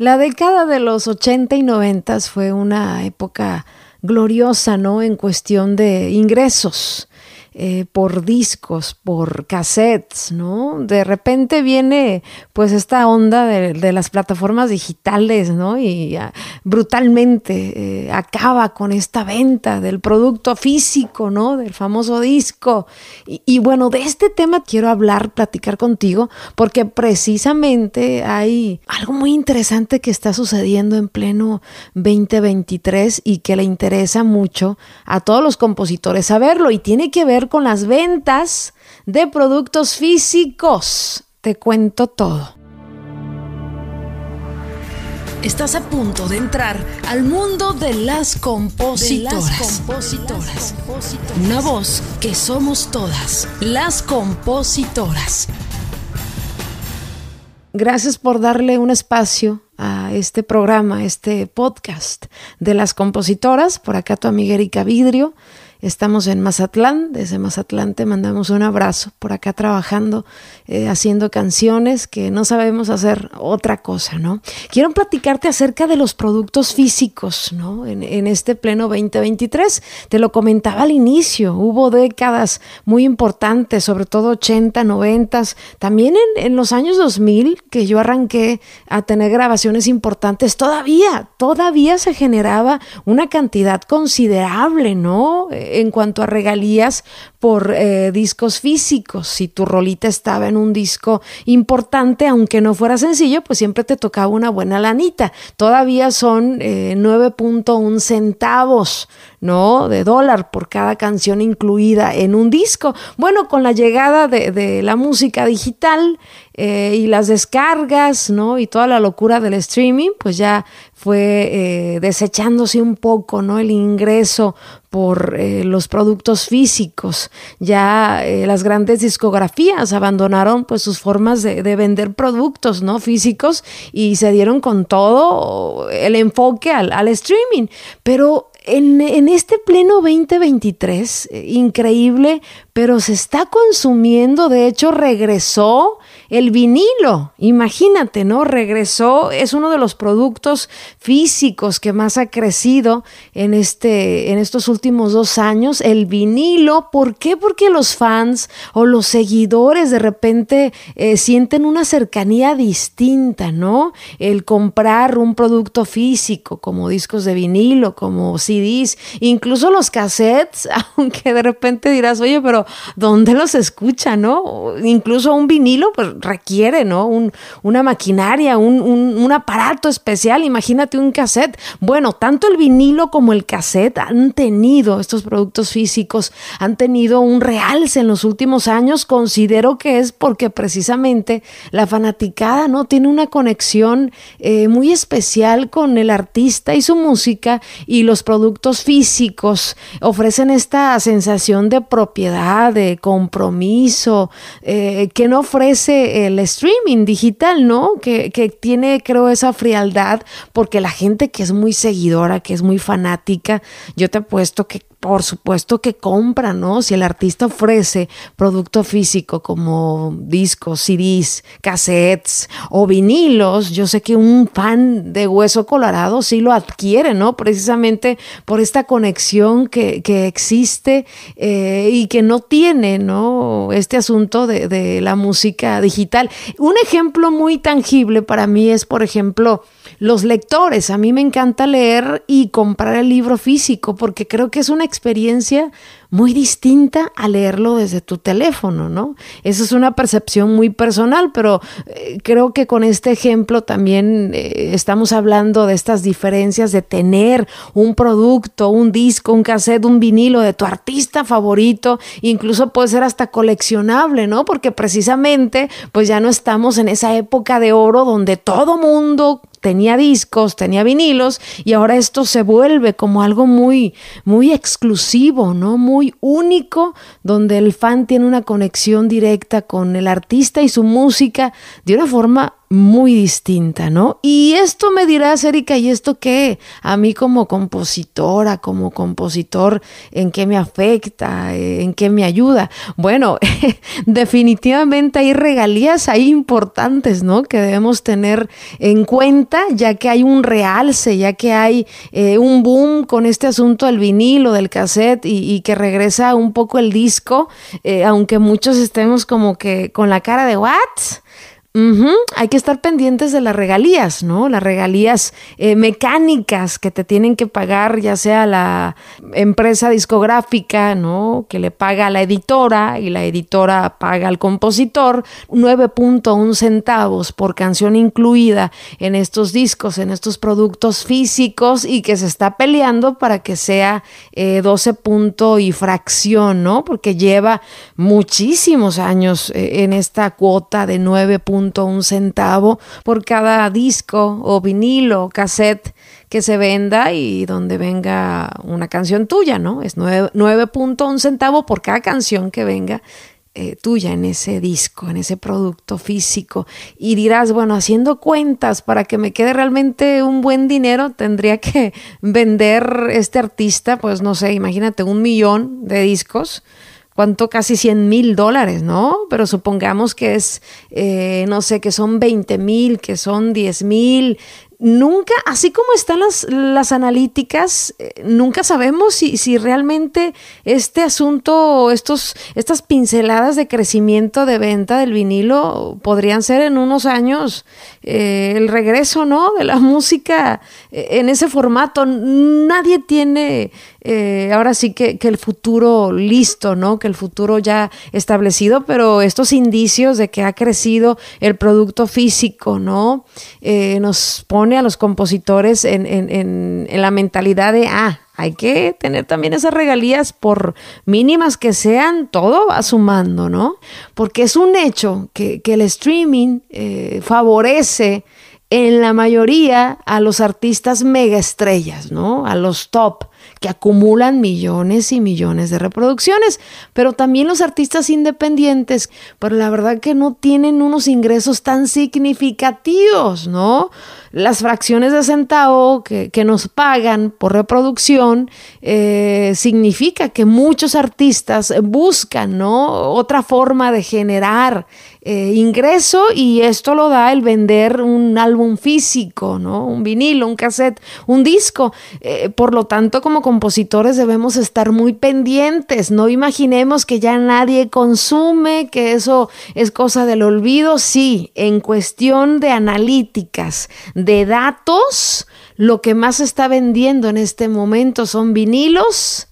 La década de los 80 y 90 fue una época gloriosa, ¿no? En cuestión de ingresos. Eh, por discos, por cassettes, ¿no? De repente viene pues esta onda de, las plataformas digitales, ¿no? Y ah, brutalmente eh, acaba con esta venta del producto físico, ¿no? Del famoso disco. Y, y, bueno, de este tema quiero hablar, platicar contigo, porque precisamente hay algo muy interesante que está sucediendo en pleno 2023 y que le interesa mucho a todos los compositores saberlo y tiene que ver con las ventas de productos físicos. Te cuento todo. Estás a punto de entrar al mundo de las compositoras. Una voz que somos todas, las compositoras. Gracias por darle un espacio a este programa, este podcast de las compositoras. Por acá tu amiga Erika Vidrio. Estamos en Mazatlán, desde Mazatlán te mandamos un abrazo por acá trabajando, eh, haciendo canciones que no sabemos hacer otra cosa, ¿no? Quiero platicarte acerca de los productos físicos, ¿no? En, este pleno 2023, te lo comentaba al inicio, hubo décadas muy importantes, sobre todo 80, 90, también en, en los años 2000 que yo arranqué a tener grabaciones importantes, todavía, todavía se generaba una cantidad considerable, ¿no? En cuanto a regalías por eh, discos físicos. Si tu rolita estaba en un disco importante, aunque no fuera sencillo, pues siempre te tocaba una buena lanita. Todavía son 9.1 eh, centavos, ¿no? De dólar por cada canción incluida en un disco. Bueno, con la llegada de, la música digital eh, y las descargas, ¿no? Y toda la locura del streaming, pues ya fue desechándose un poco, ¿no? El ingreso por los productos físicos. Ya eh, las grandes discografías abandonaron pues sus formas de, vender productos no físicos y se dieron con todo el enfoque al, al streaming. Pero en, en, este pleno 2023, eh, increíble, pero se está consumiendo, de hecho regresó el vinilo, imagínate, ¿no? Regresó, es uno de los productos físicos que más ha crecido en, este, en estos últimos dos años, el vinilo. ¿Por qué? Porque los fans o los seguidores de repente eh, sienten una cercanía distinta, ¿no? El comprar un producto físico como discos de vinilo, como CDs, incluso los cassettes, aunque de repente dirás, oye, pero ¿dónde los escucha, no? Incluso un vinilo, pues requiere, ¿no? Un, una maquinaria, un, un, aparato especial, imagínate un cassette. Bueno, tanto el vinilo como el cassette han tenido, estos productos físicos, han tenido un realce en los últimos años. Considero que es porque precisamente la fanaticada, ¿no? Tiene una conexión eh, muy especial con el artista y su música y los productos físicos ofrecen esta sensación de propiedad, de compromiso, eh, que no ofrece el streaming digital, ¿no? Que, que tiene, creo, esa frialdad, porque la gente que es muy seguidora, que es muy fanática, yo te apuesto que por supuesto que compra, ¿no? Si el artista ofrece producto físico como discos, CDs, cassettes o vinilos, yo sé que un fan de Hueso Colorado sí lo adquiere, ¿no? Precisamente por esta conexión que, que existe eh, y que no tiene, ¿no? Este asunto de, de la música digital. Un ejemplo muy tangible para mí es, por ejemplo, los lectores. A mí me encanta leer y comprar el libro físico porque creo que es una experiencia muy distinta a leerlo desde tu teléfono, ¿no? Esa es una percepción muy personal, pero eh, creo que con este ejemplo también eh, estamos hablando de estas diferencias de tener un producto, un disco, un cassette, un vinilo de tu artista favorito, incluso puede ser hasta coleccionable, ¿no? Porque precisamente pues ya no estamos en esa época de oro donde todo mundo tenía discos, tenía vinilos y ahora esto se vuelve como algo muy muy exclusivo, ¿no? Muy único donde el fan tiene una conexión directa con el artista y su música de una forma muy distinta, ¿no? Y esto me dirás, Erika, ¿y esto qué? A mí como compositora, como compositor, ¿en qué me afecta? ¿En qué me ayuda? Bueno, definitivamente hay regalías ahí importantes, ¿no? Que debemos tener en cuenta, ya que hay un realce, ya que hay eh, un boom con este asunto del vinilo, del cassette y, que regresa un poco el disco, eh, aunque muchos estemos como que con la cara de ¿what? Hay que estar pendientes de las regalías, ¿no? Las regalías eh, mecánicas que te tienen que pagar, ya sea la empresa discográfica, ¿no? Que le paga a la editora y la editora paga al compositor 9.1 centavos por canción incluida en estos discos, en estos productos físicos y que se está peleando para que sea 12 eh, punto y fracción, ¿no? Porque lleva muchísimos años eh, en esta cuota de 9 un centavo por cada disco o vinilo o cassette que se venda y donde venga una canción tuya, ¿no? Es 9.1 centavo por cada canción que venga eh, tuya en ese disco, en ese producto físico. Y dirás, bueno, haciendo cuentas para que me quede realmente un buen dinero, tendría que vender este artista, pues no sé, imagínate, un millón de discos ¿cuánto? Casi 100 mil dólares, ¿no? Pero supongamos que es, eh, no sé, que son 20 mil, que son 10 mil, nunca, así como están las, las analíticas, eh, nunca sabemos si, si, realmente este asunto, estos, estas pinceladas de crecimiento de venta del vinilo podrían ser en unos años eh, el regreso, ¿no? De la música eh, en ese formato. Nadie tiene ahora sí que, que, el futuro listo, ¿no? Que el futuro ya establecido, pero estos indicios de que ha crecido el producto físico, ¿no? nos pone a los compositores en, la mentalidad de, ah, hay que tener también esas regalías por mínimas que sean, todo va sumando, ¿no? Porque es un hecho que, el streaming eh, favorece en la mayoría a los artistas mega estrellas, ¿no? A los top que acumulan millones y millones de reproducciones, pero también los artistas independientes, pero la verdad que no tienen unos ingresos tan significativos, ¿no? Las fracciones de centavo que, nos pagan por reproducción eh, significa que muchos artistas buscan, ¿no? Otra forma de generar eh, ingreso y esto lo da el vender un álbum físico, ¿no? Un vinilo, un cassette, un disco. Eh, por lo tanto, como compositores debemos estar muy pendientes. No imaginemos que ya nadie consume, que eso es cosa del olvido. Sí, en cuestión de analíticas, de datos, lo que más está vendiendo en este momento son vinilos,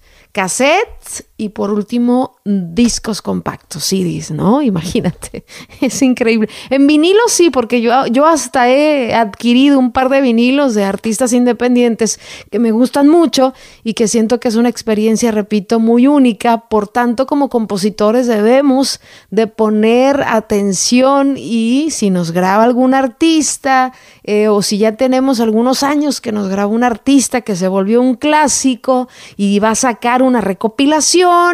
y por último, discos compactos, CDs, ¿no? Imagínate, es increíble. En vinilo sí, porque yo, yo hasta he adquirido un par de vinilos de artistas independientes que me gustan mucho y que siento que es una experiencia, repito, muy única. Por tanto, como compositores debemos de poner atención y si nos graba algún artista eh, o si ya tenemos algunos años que nos graba un artista que se volvió un clásico y va a sacar una recopilación,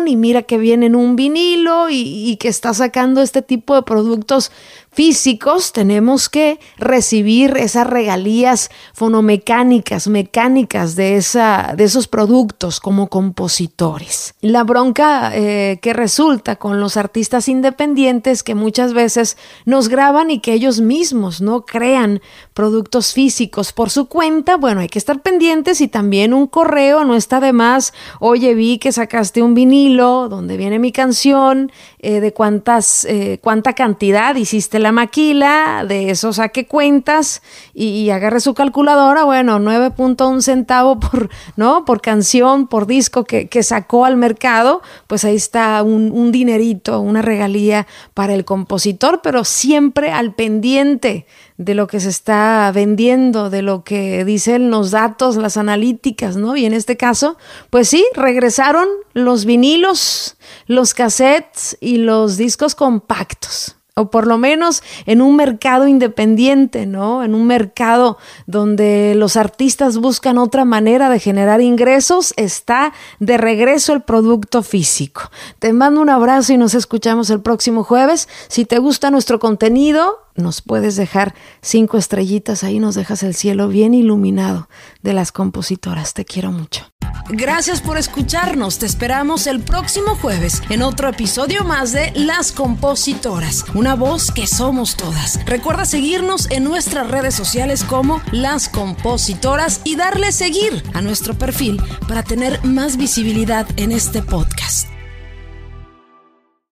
y mira que viene en un vinilo y, que está sacando este tipo de productos físicos, tenemos que recibir esas regalías fonomecánicas, mecánicas de, esa, de esos productos como compositores. La bronca eh, que resulta con los artistas independientes que muchas veces nos graban y que ellos mismos no crean productos físicos por su cuenta, bueno, hay que estar pendientes y también un correo no está de más, oye, vi que sacaste un vinilo donde viene mi canción, eh, de cuántas, eh, cuánta cantidad hiciste la maquila, de eso saque cuentas y, agarre su calculadora, bueno, 9.1 centavo por, ¿no? por canción, por disco que, sacó al mercado, pues ahí está un, un dinerito, una regalía para el compositor, pero siempre al pendiente de lo que se está vendiendo, de lo que dicen los datos, las analíticas, ¿no? Y en este caso, pues sí, regresaron los vinilos, los cassettes y los discos compactos. O por lo menos en un mercado independiente, ¿no? En un mercado donde los artistas buscan otra manera de generar ingresos, está de regreso el producto físico. Te mando un abrazo y nos escuchamos el próximo jueves. Si te gusta nuestro contenido, nos puedes dejar cinco estrellitas, ahí nos dejas el cielo bien iluminado de las compositoras. Te quiero mucho. Gracias por escucharnos. Te esperamos el próximo jueves en otro episodio más de Las Compositoras, una voz que somos todas. Recuerda seguirnos en nuestras redes sociales como Las Compositoras y darle seguir a nuestro perfil para tener más visibilidad en este podcast.